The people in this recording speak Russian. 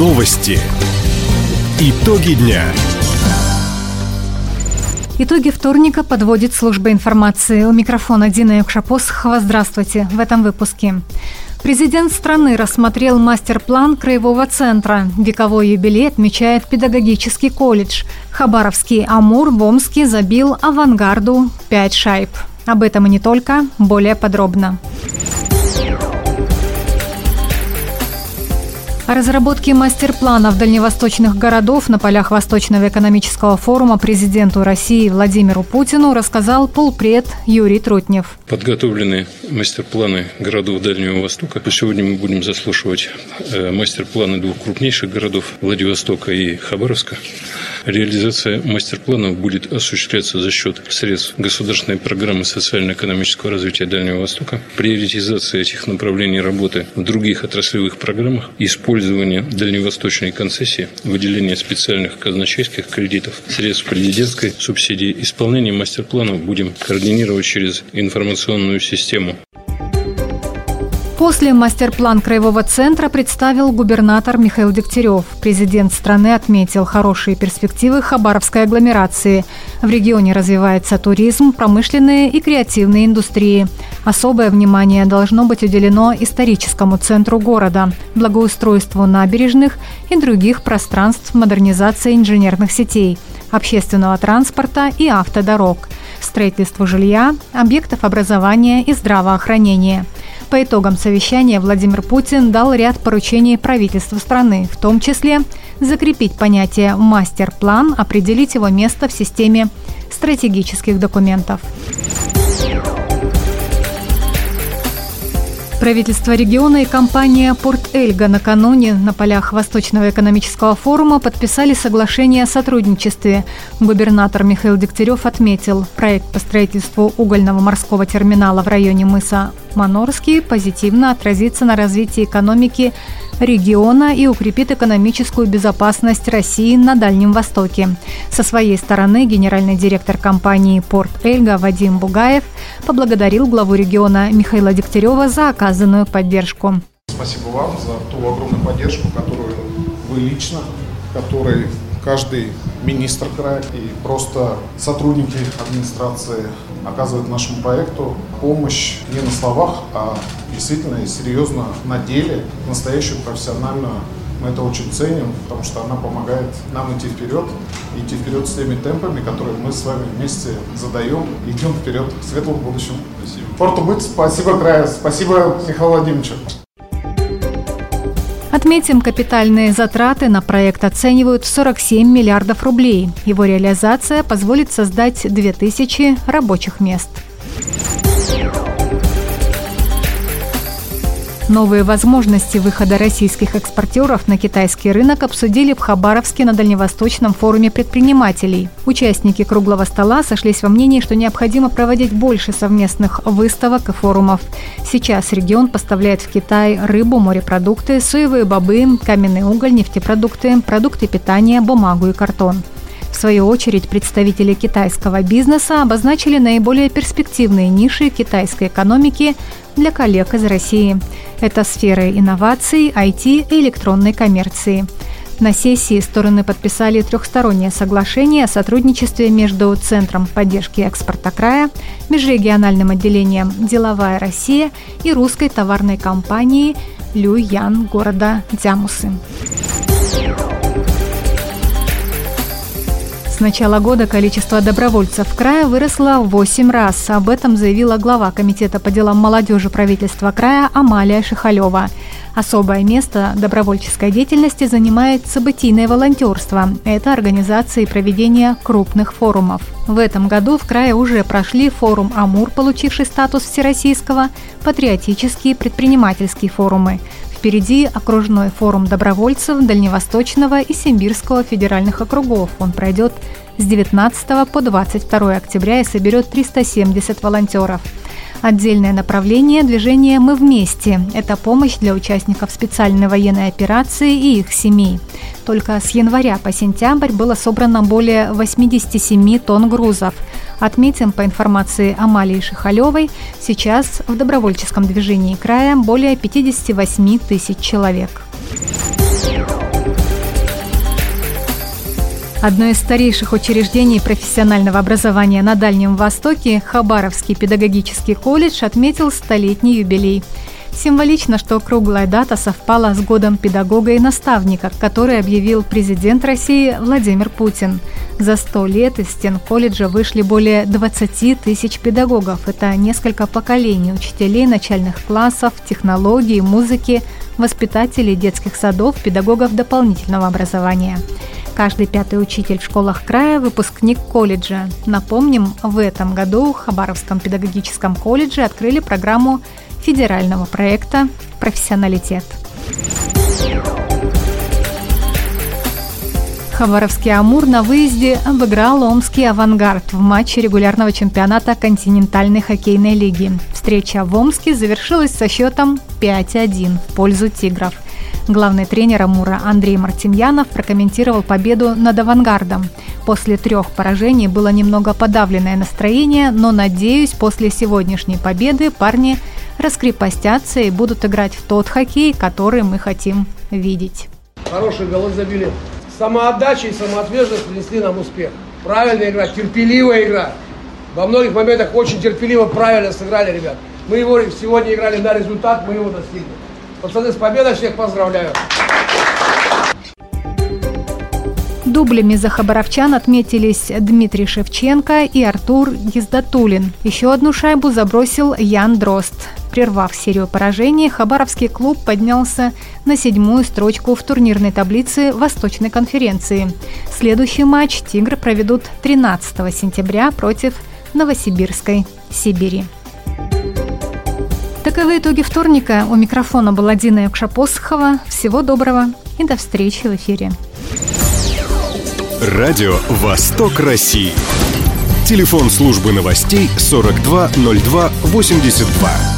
Новости. Итоги дня. Итоги вторника подводит служба информации. У микрофона Дина Юкшапосхова. Здравствуйте. В этом выпуске. Президент страны рассмотрел мастер-план Краевого центра. Вековой юбилей отмечает педагогический колледж. Хабаровский «Амур» в Омске забил «Авангарду» 5 шайб. Об этом и не только, более подробно. О разработке мастер-планов дальневосточных городов на полях Восточного экономического форума президенту России Владимиру Путину рассказал полпред Юрий Трутнев. Подготовлены мастер-планы городов Дальнего Востока. Сегодня мы будем заслушивать э, мастер-планы двух крупнейших городов Владивостока и Хабаровска. Реализация мастер-планов будет осуществляться за счет средств государственной программы социально-экономического развития Дальнего Востока, приоритизация этих направлений работы в других отраслевых программах, использование дальневосточной концессии, выделение специальных казначейских кредитов, средств президентской субсидии, исполнение мастер-планов будем координировать через информационную систему После мастер-план Краевого центра представил губернатор Михаил Дегтярев. Президент страны отметил хорошие перспективы Хабаровской агломерации. В регионе развивается туризм, промышленные и креативные индустрии. Особое внимание должно быть уделено историческому центру города, благоустройству набережных и других пространств модернизации инженерных сетей, общественного транспорта и автодорог, строительству жилья, объектов образования и здравоохранения – по итогам совещания Владимир Путин дал ряд поручений правительству страны, в том числе закрепить понятие «мастер-план», определить его место в системе стратегических документов. Правительство региона и компания «Порт Эльга» накануне на полях Восточного экономического форума подписали соглашение о сотрудничестве. Губернатор Михаил Дегтярев отметил, проект по строительству угольного морского терминала в районе мыса Манорский позитивно отразится на развитии экономики региона и укрепит экономическую безопасность России на Дальнем Востоке. Со своей стороны генеральный директор компании «Порт Эльга» Вадим Бугаев поблагодарил главу региона Михаила Дегтярева за оказанную поддержку. Спасибо вам за ту огромную поддержку, которую вы лично, который каждый министр края и просто сотрудники администрации оказывают нашему проекту помощь не на словах, а действительно и серьезно на деле, настоящую профессиональную. Мы это очень ценим, потому что она помогает нам идти вперед, идти вперед с теми темпами, которые мы с вами вместе задаем, идем вперед к светлому будущему. Спасибо. Порту быть, спасибо краю, спасибо Михаилу Владимировичу. Отметим, капитальные затраты на проект оценивают в 47 миллиардов рублей. Его реализация позволит создать 2000 рабочих мест. Новые возможности выхода российских экспортеров на китайский рынок обсудили в Хабаровске на Дальневосточном форуме предпринимателей. Участники круглого стола сошлись во мнении, что необходимо проводить больше совместных выставок и форумов. Сейчас регион поставляет в Китай рыбу, морепродукты, соевые бобы, каменный уголь, нефтепродукты, продукты питания, бумагу и картон. В свою очередь, представители китайского бизнеса обозначили наиболее перспективные ниши китайской экономики для коллег из России. Это сферы инноваций, IT и электронной коммерции. На сессии стороны подписали трехстороннее соглашение о сотрудничестве между Центром поддержки экспорта края, межрегиональным отделением «Деловая Россия» и русской товарной компанией «Люян» города Дзямусы. С начала года количество добровольцев края выросло в 8 раз. Об этом заявила глава Комитета по делам молодежи правительства края Амалия Шихалева. Особое место добровольческой деятельности занимает событийное волонтерство. Это организация и проведение крупных форумов. В этом году в крае уже прошли форум «Амур», получивший статус всероссийского, патриотические предпринимательские форумы. Впереди окружной форум добровольцев Дальневосточного и Симбирского федеральных округов. Он пройдет с 19 по 22 октября и соберет 370 волонтеров. Отдельное направление движения «Мы вместе» – это помощь для участников специальной военной операции и их семей. Только с января по сентябрь было собрано более 87 тонн грузов. Отметим, по информации Амалии Шихалевой, сейчас в добровольческом движении края более 58 тысяч человек. Одно из старейших учреждений профессионального образования на Дальнем Востоке, Хабаровский педагогический колледж, отметил столетний юбилей. Символично, что круглая дата совпала с годом педагога и наставника, который объявил президент России Владимир Путин. За сто лет из стен колледжа вышли более 20 тысяч педагогов. Это несколько поколений учителей начальных классов, технологий, музыки, воспитателей детских садов, педагогов дополнительного образования. Каждый пятый учитель в школах края – выпускник колледжа. Напомним, в этом году в Хабаровском педагогическом колледже открыли программу федерального проекта «Профессионалитет». Хабаровский «Амур» на выезде обыграл омский «Авангард» в матче регулярного чемпионата континентальной хоккейной лиги. Встреча в Омске завершилась со счетом 5-1 в пользу «Тигров». Главный тренер «Амура» Андрей Мартемьянов прокомментировал победу над «Авангардом». После трех поражений было немного подавленное настроение, но, надеюсь, после сегодняшней победы парни раскрепостятся и будут играть в тот хоккей, который мы хотим видеть. Хорошие голы забили самоотдача и самоотверженность принесли нам успех. Правильная игра, терпеливая игра. Во многих моментах очень терпеливо, правильно сыграли, ребят. Мы его сегодня играли на результат, мы его достигли. Пацаны, с победой всех поздравляю. Дублями за хабаровчан отметились Дмитрий Шевченко и Артур Ездатулин. Еще одну шайбу забросил Ян Дрозд. Прервав серию поражений, Хабаровский клуб поднялся на седьмую строчку в турнирной таблице Восточной конференции. Следующий матч «Тигры» проведут 13 сентября против Новосибирской Сибири. Таковы итоги вторника. У микрофона была Дина Якшапосхова. Всего доброго и до встречи в эфире. Радио «Восток России». Телефон службы новостей 420282.